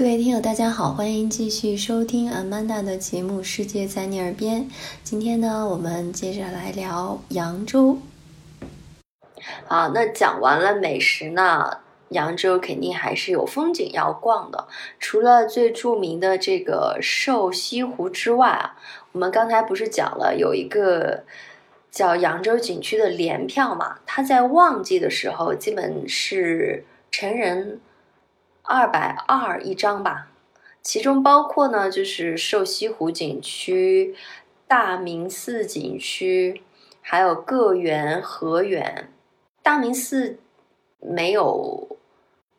各位听友，大家好，欢迎继续收听 Amanda 的节目《世界在你耳边》。今天呢，我们接着来聊扬州。好，那讲完了美食呢，扬州肯定还是有风景要逛的。除了最著名的这个瘦西湖之外啊，我们刚才不是讲了有一个叫扬州景区的联票嘛？它在旺季的时候基本是成人。二百二一张吧，其中包括呢，就是瘦西湖景区、大明寺景区，还有个园、河园。大明寺没有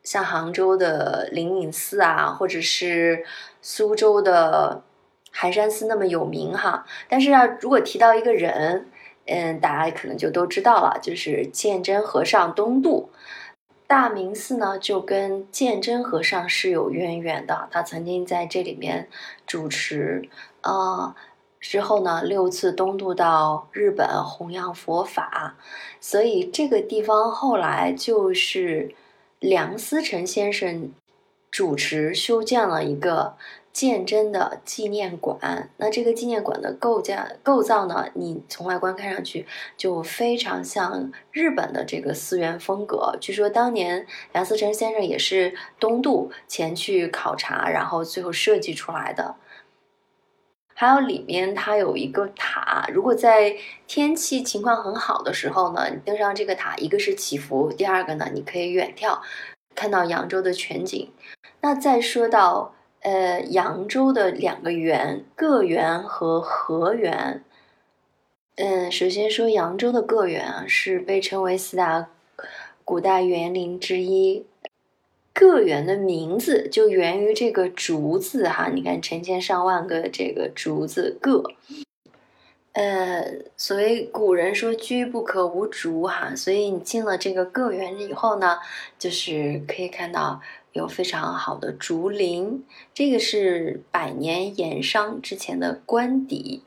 像杭州的灵隐寺啊，或者是苏州的寒山寺那么有名哈。但是啊，如果提到一个人，嗯，大家可能就都知道了，就是鉴真和尚东渡。大明寺呢，就跟鉴真和尚是有渊源的。他曾经在这里面主持，呃，之后呢，六次东渡到日本弘扬佛法，所以这个地方后来就是梁思成先生主持修建了一个。鉴真的纪念馆，那这个纪念馆的构架构造呢？你从外观看上去就非常像日本的这个寺院风格。据说当年梁思成先生也是东渡前去考察，然后最后设计出来的。还有里面它有一个塔，如果在天气情况很好的时候呢，你登上这个塔，一个是祈福，第二个呢，你可以远眺，看到扬州的全景。那再说到。呃，扬州的两个园，个园和河园。嗯，首先说扬州的个园啊，是被称为四大古代园林之一。个园的名字就源于这个竹字哈，你看成千上万个这个竹字个。呃，所谓古人说居不可无竹哈，所以你进了这个个园以后呢，就是可以看到。有非常好的竹林，这个是百年盐商之前的官邸。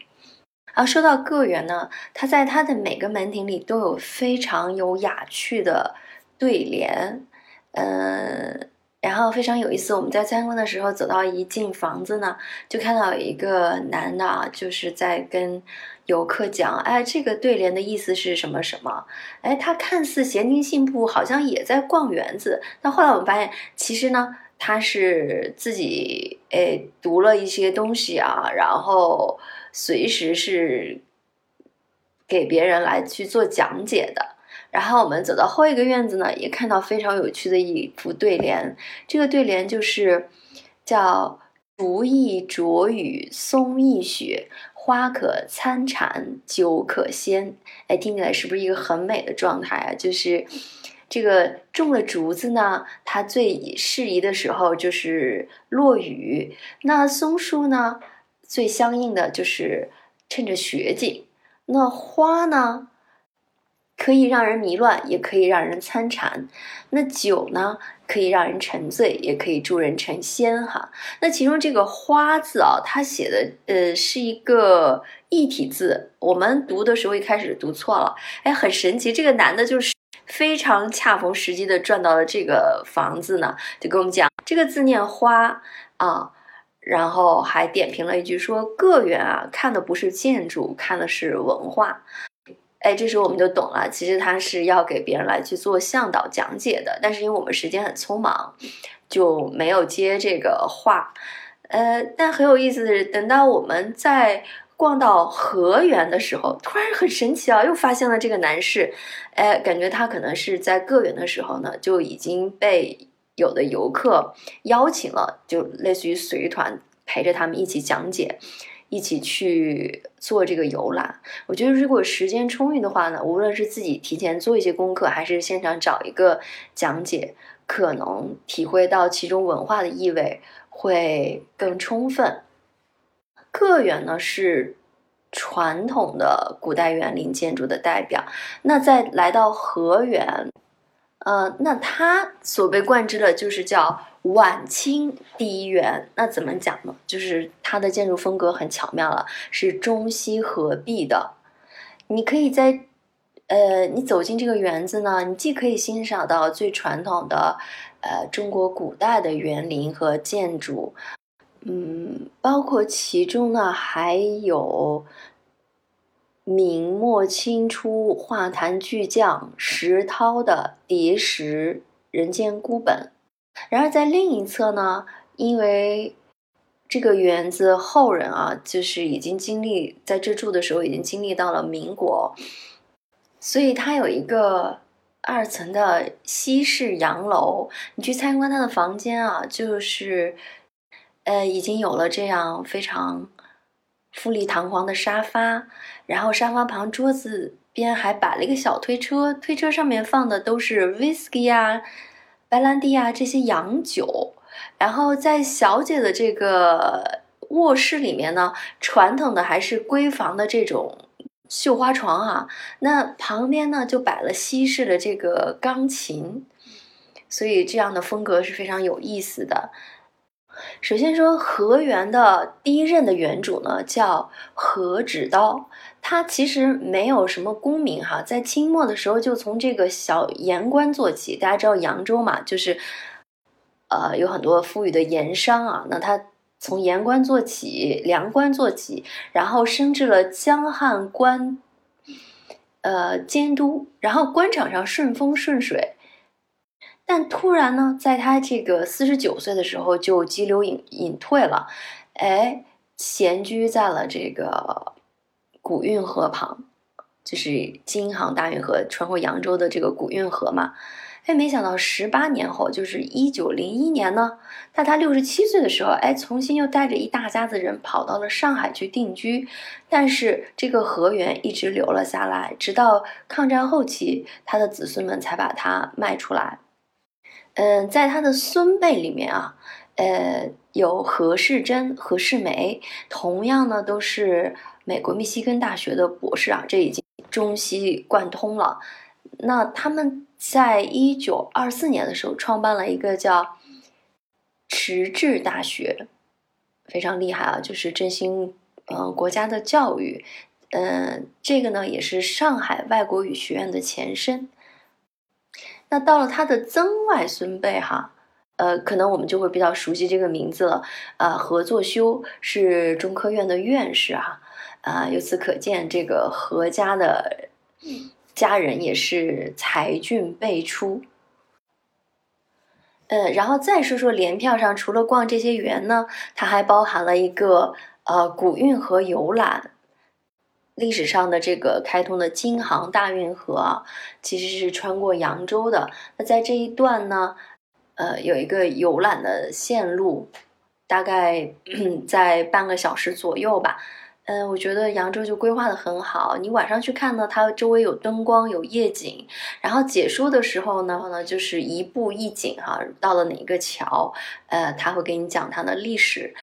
啊，说到个园呢，它在它的每个门庭里都有非常有雅趣的对联，嗯，然后非常有意思。我们在参观的时候，走到一进房子呢，就看到有一个男的啊，就是在跟。游客讲，哎，这个对联的意思是什么什么？哎，他看似闲庭信步，好像也在逛园子。但后来我们发现，其实呢，他是自己哎读了一些东西啊，然后随时是给别人来去做讲解的。然后我们走到后一个院子呢，也看到非常有趣的一幅对联。这个对联就是叫“竹意着雨松意雪”。花可参禅，酒可仙，哎，听起来是不是一个很美的状态啊？就是这个种了竹子呢，它最适宜的时候就是落雨；那松树呢，最相应的就是趁着雪景；那花呢？可以让人迷乱，也可以让人参禅。那酒呢，可以让人沉醉，也可以助人成仙哈。那其中这个“花”字啊，它写的呃是一个异体字，我们读的时候一开始读错了，哎，很神奇。这个男的就是非常恰逢时机的转到了这个房子呢，就跟我们讲这个字念“花”啊，然后还点评了一句说：“个园啊，看的不是建筑，看的是文化。”哎，这时候我们就懂了，其实他是要给别人来去做向导讲解的，但是因为我们时间很匆忙，就没有接这个话。呃，但很有意思的是，等到我们在逛到河源的时候，突然很神奇啊，又发现了这个男士。哎，感觉他可能是在个园的时候呢，就已经被有的游客邀请了，就类似于随团陪着他们一起讲解。一起去做这个游览，我觉得如果时间充裕的话呢，无论是自己提前做一些功课，还是现场找一个讲解，可能体会到其中文化的意味会更充分。个园呢是传统的古代园林建筑的代表，那再来到河园。呃，那它所被冠之的就是叫晚清第一园。那怎么讲呢？就是它的建筑风格很巧妙了，是中西合璧的。你可以在呃，你走进这个园子呢，你既可以欣赏到最传统的，呃，中国古代的园林和建筑，嗯，包括其中呢还有明末清初画坛巨匠石涛的《叠石人间孤本》。然而在另一侧呢，因为这个园子后人啊，就是已经经历在这住的时候，已经经历到了民国。所以它有一个二层的西式洋楼，你去参观它的房间啊，就是，呃，已经有了这样非常富丽堂皇的沙发，然后沙发旁桌子边还摆了一个小推车，推车上面放的都是 whisky 啊、白兰地啊这些洋酒，然后在小姐的这个卧室里面呢，传统的还是闺房的这种。绣花床啊，那旁边呢就摆了西式的这个钢琴，所以这样的风格是非常有意思的。首先说河源的第一任的园主呢叫何芷刀，他其实没有什么功名哈，在清末的时候就从这个小盐官做起，大家知道扬州嘛，就是呃有很多富裕的盐商啊，那他。从盐官做起，粮官做起，然后升至了江汉官，呃监督，然后官场上顺风顺水。但突然呢，在他这个四十九岁的时候，就急流隐隐退了，哎，闲居在了这个古运河旁，就是京杭大运河穿过扬州的这个古运河嘛。哎，没想到十八年后，就是一九零一年呢，在他六十七岁的时候，哎，重新又带着一大家子人跑到了上海去定居。但是这个河源一直留了下来，直到抗战后期，他的子孙们才把它卖出来。嗯，在他的孙辈里面啊，呃，有何世珍、何世梅，同样呢都是美国密西根大学的博士啊，这已经中西贯通了。那他们在一九二四年的时候创办了一个叫迟志大学，非常厉害啊，就是振兴嗯国家的教育，嗯，这个呢也是上海外国语学院的前身。那到了他的曾外孙辈哈，呃，可能我们就会比较熟悉这个名字了，呃，何作修是中科院的院士哈，啊，由此可见这个何家的。家人也是才俊辈出，呃，然后再说说联票上，除了逛这些园呢，它还包含了一个呃古运河游览。历史上的这个开通的京杭大运河啊，其实是穿过扬州的。那在这一段呢，呃，有一个游览的线路，大概在半个小时左右吧。嗯，我觉得扬州就规划的很好。你晚上去看呢，它周围有灯光，有夜景。然后解说的时候呢，呢就是一步一景哈，到了哪个桥，呃，他会给你讲它的历史。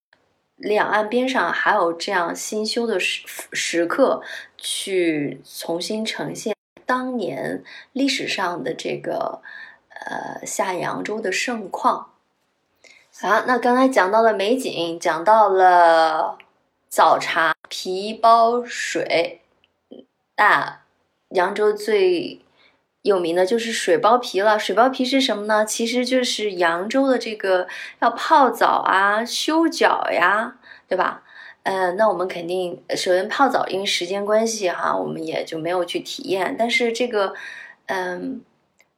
两岸边上还有这样新修的石石刻，去重新呈现当年历史上的这个呃下扬州的盛况。好，那刚才讲到了美景，讲到了。早茶、皮包水，那扬州最有名的就是水包皮了。水包皮是什么呢？其实就是扬州的这个要泡澡啊、修脚呀，对吧？呃，那我们肯定首先泡澡，因为时间关系哈，我们也就没有去体验。但是这个，嗯，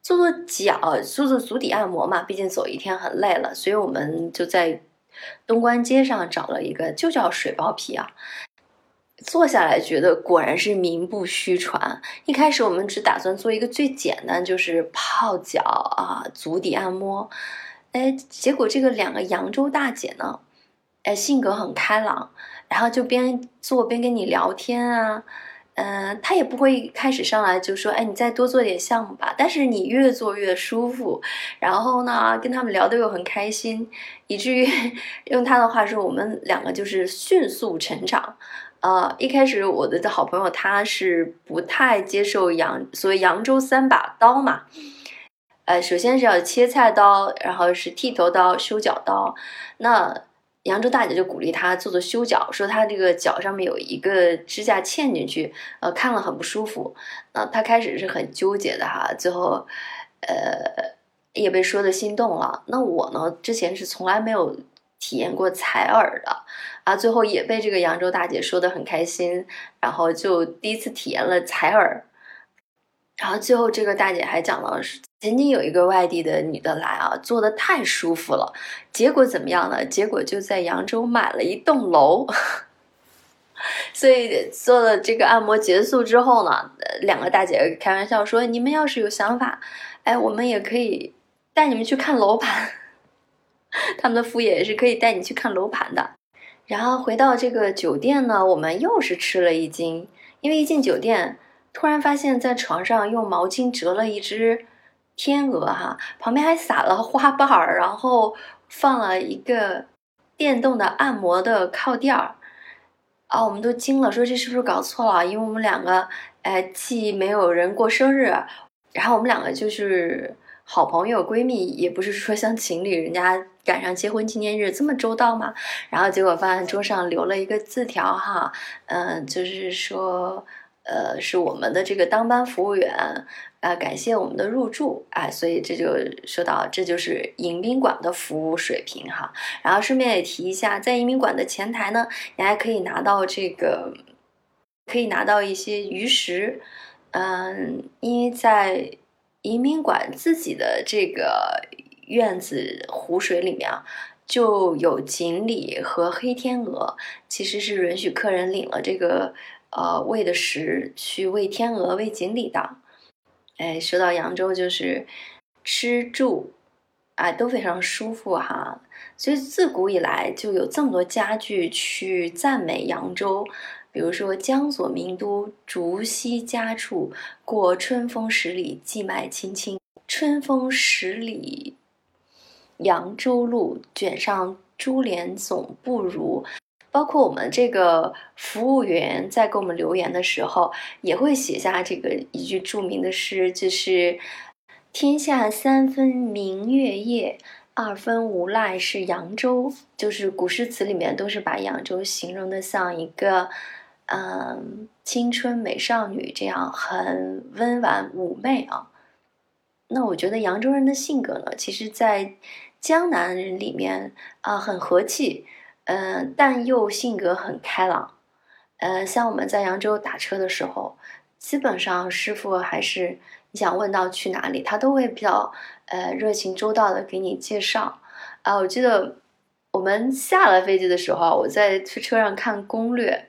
做做脚、做做足底按摩嘛，毕竟走一天很累了，所以我们就在。东关街上找了一个，就叫水包皮啊。坐下来觉得果然是名不虚传。一开始我们只打算做一个最简单，就是泡脚啊，足底按摩。哎，结果这个两个扬州大姐呢，哎，性格很开朗，然后就边做边跟你聊天啊。嗯，他也不会开始上来就说，哎，你再多做点项目吧。但是你越做越舒服，然后呢，跟他们聊得又很开心，以至于 用他的话说，我们两个就是迅速成长。呃，一开始我的好朋友他是不太接受扬所谓扬州三把刀嘛，呃，首先是要切菜刀，然后是剃头刀、修脚刀，那。扬州大姐就鼓励他做做修脚，说他这个脚上面有一个指甲嵌进去，呃，看了很不舒服。呃，他开始是很纠结的哈，最后，呃，也被说的心动了。那我呢，之前是从来没有体验过采耳的，啊，最后也被这个扬州大姐说的很开心，然后就第一次体验了采耳。然后最后这个大姐还讲了，曾经有一个外地的女的来啊，做的太舒服了，结果怎么样呢？结果就在扬州买了一栋楼。所以做了这个按摩结束之后呢，两个大姐开玩笑说：“你们要是有想法，哎，我们也可以带你们去看楼盘。他们的副业也是可以带你去看楼盘的。”然后回到这个酒店呢，我们又是吃了一惊，因为一进酒店。突然发现，在床上用毛巾折了一只天鹅，哈，旁边还撒了花瓣儿，然后放了一个电动的按摩的靠垫儿，啊，我们都惊了，说这是不是搞错了？因为我们两个，哎，既没有人过生日，然后我们两个就是好朋友闺蜜，也不是说像情侣，人家赶上结婚纪念日这么周到嘛。然后结果发现桌上留了一个字条，哈，嗯，就是说。呃，是我们的这个当班服务员啊，感谢我们的入住啊，所以这就说到，这就是迎宾馆的服务水平哈。然后顺便也提一下，在迎宾馆的前台呢，你还可以拿到这个，可以拿到一些鱼食，嗯，因为在移民馆自己的这个院子湖水里面啊，就有锦鲤和黑天鹅，其实是允许客人领了这个。呃，喂的食去喂天鹅、喂锦鲤的。哎，说到扬州，就是吃住，啊都非常舒服哈。所以自古以来就有这么多佳句去赞美扬州，比如说“江左名都，竹溪佳处，过春风十里，寄麦青青。春风十里，扬州路，卷上珠帘总不如。”包括我们这个服务员在给我们留言的时候，也会写下这个一句著名的诗，就是“天下三分明月夜，二分无赖是扬州”。就是古诗词里面都是把扬州形容的像一个，嗯，青春美少女这样很温婉妩媚啊。那我觉得扬州人的性格呢，其实，在江南人里面啊，很和气。嗯，但又性格很开朗。呃，像我们在扬州打车的时候，基本上师傅还是你想问到去哪里，他都会比较呃热情周到的给你介绍。啊，我记得我们下了飞机的时候，我在车上看攻略，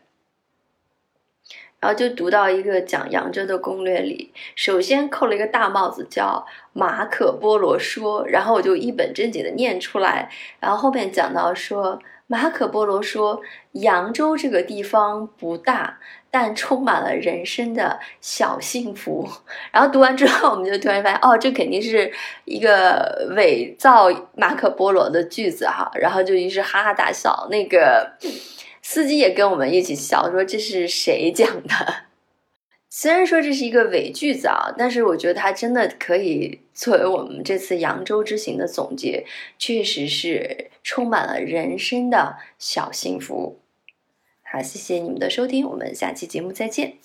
然后就读到一个讲扬州的攻略里，首先扣了一个大帽子，叫马可波罗说，然后我就一本正经的念出来，然后后面讲到说。马可波罗说：“扬州这个地方不大，但充满了人生的小幸福。”然后读完之后，我们就突然发现，哦，这肯定是一个伪造马可波罗的句子哈。然后就于是哈哈大笑。那个司机也跟我们一起笑，说：“这是谁讲的？” 虽然说这是一个伪句子啊，但是我觉得它真的可以作为我们这次扬州之行的总结，确实是充满了人生的小幸福。好，谢谢你们的收听，我们下期节目再见。